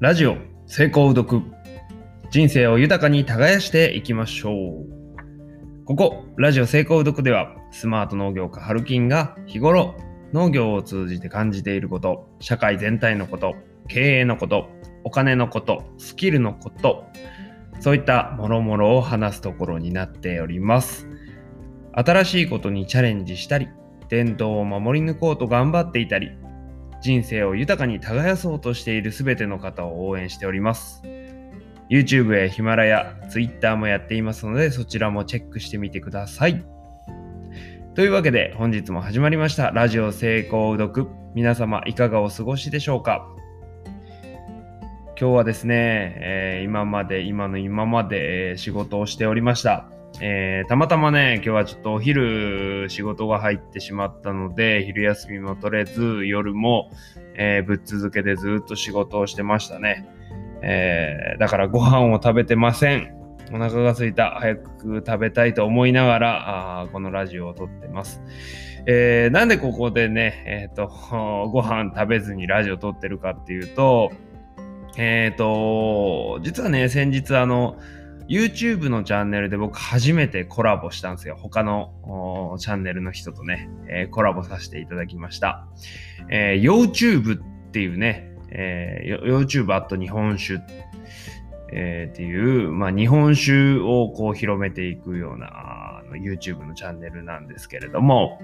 ラジオ成功う読人生を豊かに耕していきましょう。ここラジオ成功う読ではスマート農業家ハルキンが日頃農業を通じて感じていること社会全体のこと経営のことお金のことスキルのことそういったもろもろを話すところになっております。新しいことにチャレンジしたり伝統を守り抜こうと頑張っていたり人生を豊かに耕そうとしている全ての方を応援しております。YouTube やヒマラヤ、Twitter もやっていますのでそちらもチェックしてみてください。というわけで本日も始まりました。ラジオ成功う読。皆様いかがお過ごしでしょうか？今日はですね、えー、今まで今の今まで、え、仕事をしておりました。えー、たまたまね、今日はちょっとお昼仕事が入ってしまったので、昼休みも取れず、夜も、えー、ぶっ続けでずっと仕事をしてましたね。えー、だからご飯を食べてません。お腹が空いた。早く食べたいと思いながら、あこのラジオを撮ってます。えー、なんでここでね、えっ、ー、と、ご飯食べずにラジオ撮ってるかっていうと、えっ、ー、と、実はね、先日あの、YouTube のチャンネルで僕初めてコラボしたんですよ。他のチャンネルの人とね、えー、コラボさせていただきました。えー、YouTube っていうね、えー、YouTube あと日本酒、えー、っていう、まあ、日本酒をこう広めていくようなあの YouTube のチャンネルなんですけれども、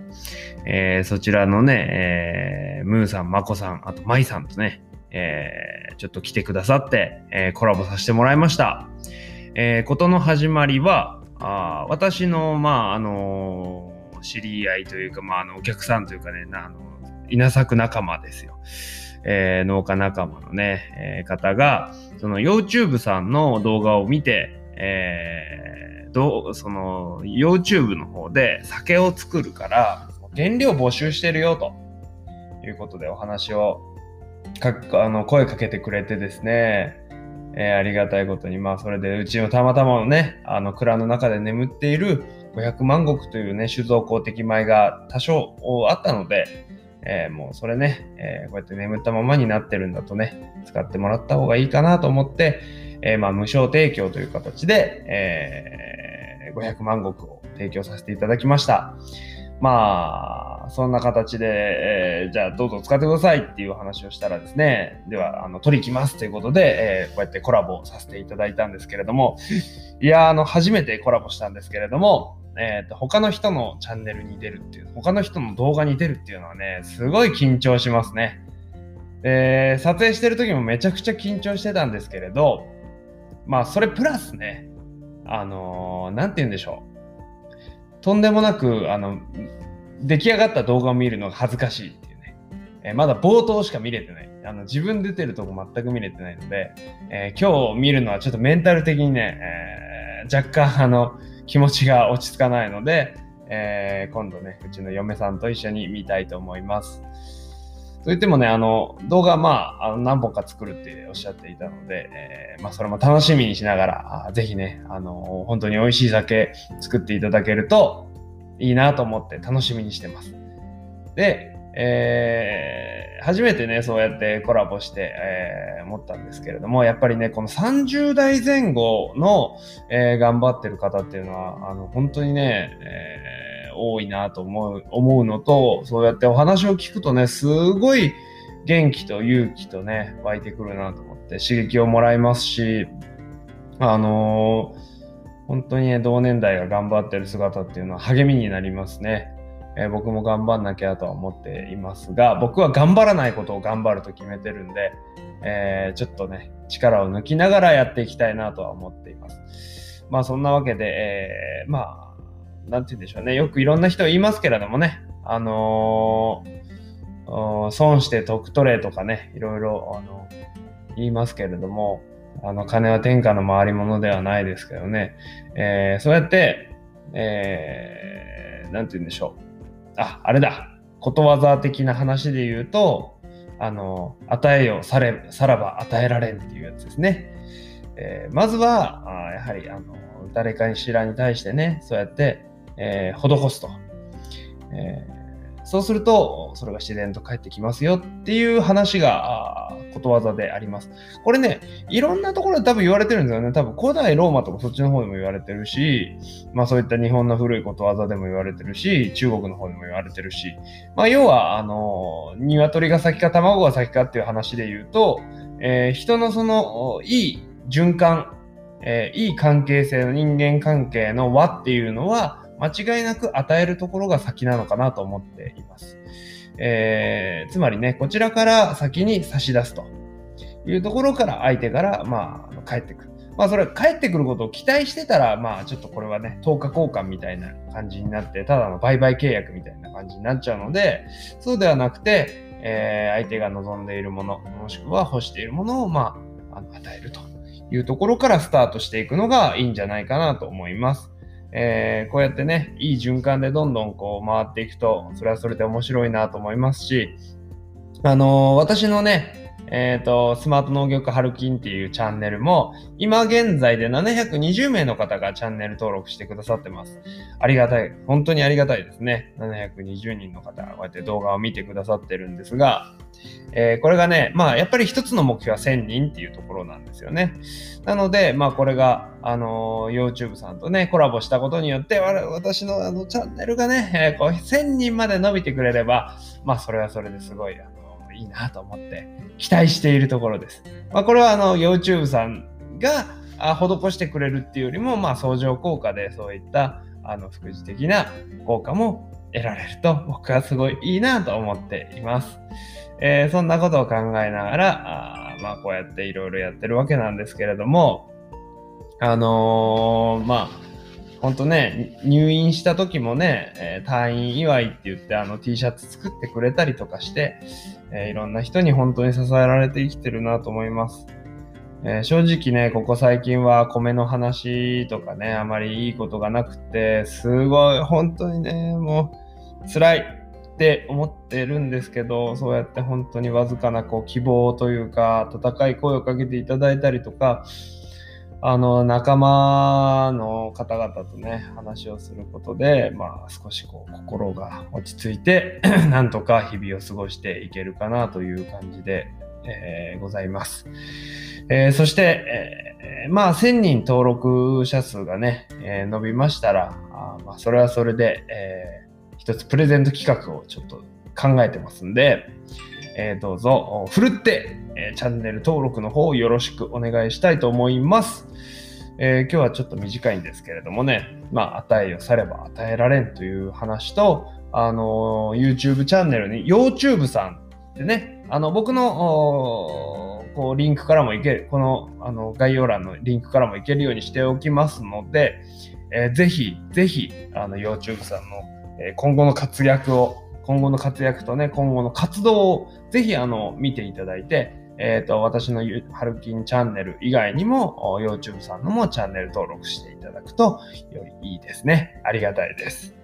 えー、そちらのね、えー、ムーさん、マコさん、あとマイさんとね、えー、ちょっと来てくださって、えー、コラボさせてもらいました。えー、ことの始まりは、あ私の、まあ、あのー、知り合いというか、まあ、あの、お客さんというかね、あの、稲作仲間ですよ。えー、農家仲間のね、えー、方が、その YouTube さんの動画を見て、えー、どその YouTube の方で酒を作るから、原料募集してるよということでお話をかあの声かけてくれてですね、えー、ありがたいことに、まあ、それでうちのたまたまのね、あの蔵の中で眠っている500万石というね、酒造公的米が多少あったので、えー、もうそれね、えー、こうやって眠ったままになってるんだとね、使ってもらった方がいいかなと思って、え、まあ無償提供という形で、えー、500万石を提供させていただきました。まあ、そんな形で、えー、じゃあどうぞ使ってくださいっていう話をしたらですね、では、あの、取り行きますということで、えー、こうやってコラボさせていただいたんですけれども、いや、あの、初めてコラボしたんですけれども、えーと、他の人のチャンネルに出るっていう、他の人の動画に出るっていうのはね、すごい緊張しますね。で、撮影してる時もめちゃくちゃ緊張してたんですけれど、まあ、それプラスね、あのー、なんて言うんでしょう。とんでもなく、あの、出来上がった動画を見るのが恥ずかしいっていうね。えー、まだ冒頭しか見れてない。あの自分出てるとこ全く見れてないので、えー、今日見るのはちょっとメンタル的にね、えー、若干あの気持ちが落ち着かないので、え、今度ね、うちの嫁さんと一緒に見たいと思います。といってもね、あの、動画まあ、あの何本か作るっておっしゃっていたので、えー、まあ、それも楽しみにしながら、あぜひね、あの、本当に美味しい酒作っていただけるといいなと思って楽しみにしてます。で、えー、初めてね、そうやってコラボして、えー、思ったんですけれども、やっぱりね、この30代前後の、えー、頑張ってる方っていうのは、あの、本当にね、えー多いなと思う思うのと、そうやってお話を聞くとね、すごい元気と勇気とね、湧いてくるなと思って刺激をもらいますし、あのー、本当にね、同年代が頑張ってる姿っていうのは励みになりますね。えー、僕も頑張んなきゃとは思っていますが、僕は頑張らないことを頑張ると決めてるんで、えー、ちょっとね、力を抜きながらやっていきたいなとは思っています。まあそんなわけで、えー、まあなんて言うんでしょうね。よくいろんな人言いますけれどもね。あのー、損して得取れとかね、いろいろ、あの、言いますけれども、あの、金は天下の回り物ではないですけどね。えー、そうやって、えー、なんて言うんでしょう。あ、あれだ。ことわざ的な話で言うと、あの、与えよされ、さらば与えられんっていうやつですね。えー、まずは、あやはり、あの、誰かにしらに対してね、そうやって、えー、施すと、えー、そうすると、それが自然と返ってきますよっていう話がことわざであります。これね、いろんなところで多分言われてるんですよね。多分古代ローマとかそっちの方でも言われてるし、まあそういった日本の古いことわざでも言われてるし、中国の方でも言われてるし、まあ要は、あの、鶏が先か卵が先かっていう話で言うと、えー、人のその、いい循環、えー、いい関係性の人間関係の輪っていうのは、間違いなく与えるところが先なのかなと思っています。えー、つまりね、こちらから先に差し出すというところから相手から、まあ、帰ってくる。まあ、それ、帰ってくることを期待してたら、まあ、ちょっとこれはね、10日交換みたいな感じになって、ただの売買契約みたいな感じになっちゃうので、そうではなくて、えー、相手が望んでいるもの、もしくは欲しているものを、まあ、あの与えるというところからスタートしていくのがいいんじゃないかなと思います。えー、こうやってね、いい循環でどんどんこう回っていくと、それはそれで面白いなと思いますし、あのー、私のね、えっ、ー、と、スマート農業家春金っていうチャンネルも、今現在で720名の方がチャンネル登録してくださってます。ありがたい。本当にありがたいですね。720人の方こうやって動画を見てくださってるんですが、えー、これがね、まあ、やっぱり一つの目標は1000人っていうところなんですよね。なので、まあ、これが、あのー、YouTube さんとね、コラボしたことによって、私のあのチャンネルがね、えー、こう1000人まで伸びてくれれば、まあ、それはそれですごい、あいいなと思って期待しているところです。まあ、これはあの YouTube さんが施してくれるっていうよりも、まあ、相乗効果でそういったあの副次的な効果も得られると僕はすごいいいなと思っています。えー、そんなことを考えながら、あまあこうやっていろいろやってるわけなんですけれども、あのー、まあ、ほんとね、入院した時もね、えー、退院祝いって言ってあの T シャツ作ってくれたりとかして、えー、いろんな人に本当に支えられて生きてるなと思います。えー、正直ね、ここ最近は米の話とかね、あまりいいことがなくて、すごい、本当にね、もう辛い。って思ってるんですけど、そうやって本当にわずかなこう希望というか、温かい声をかけていただいたりとか、あの、仲間の方々とね、話をすることで、まあ、少しこう、心が落ち着いて なんとか日々を過ごしていけるかなという感じで、えー、ございます。えー、そして、えー、まあ、1000人登録者数がね、え伸びましたら、あまあ、それはそれで、え一つプレゼント企画をちょっと考えてますんで、えー、どうぞ、ふるって、えー、チャンネル登録の方よろしくお願いしたいと思います。えー、今日はちょっと短いんですけれどもね、まあ、与えよされば与えられんという話と、あの YouTube チャンネルに、YouTube さんでね、あの、僕の、こう、リンクからもいける、この、あの、概要欄のリンクからもいけるようにしておきますので、えー、ぜひ、ぜひ、あの、YouTube さんのえ今後の活躍を、今後の活躍とね、今後の活動をぜひあの見ていただいて、えっ、ー、と、私のハルキンチャンネル以外にも、YouTube さんのもチャンネル登録していただくとよりいいですね。ありがたいです。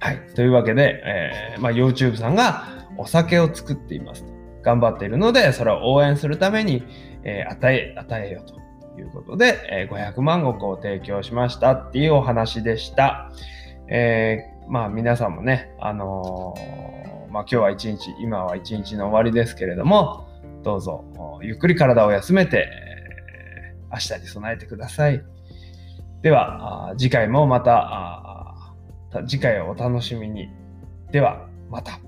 はい。というわけで、えー、まあ、YouTube さんがお酒を作っています。頑張っているので、それを応援するために、えー、与え、与えようということで、え、500万石を提供しましたっていうお話でした。えーまあ皆さんもね、あのー、まあ今日は一日、今は一日の終わりですけれども、どうぞゆっくり体を休めて、明日に備えてください。では、次回もまた、次回をお楽しみに。では、また。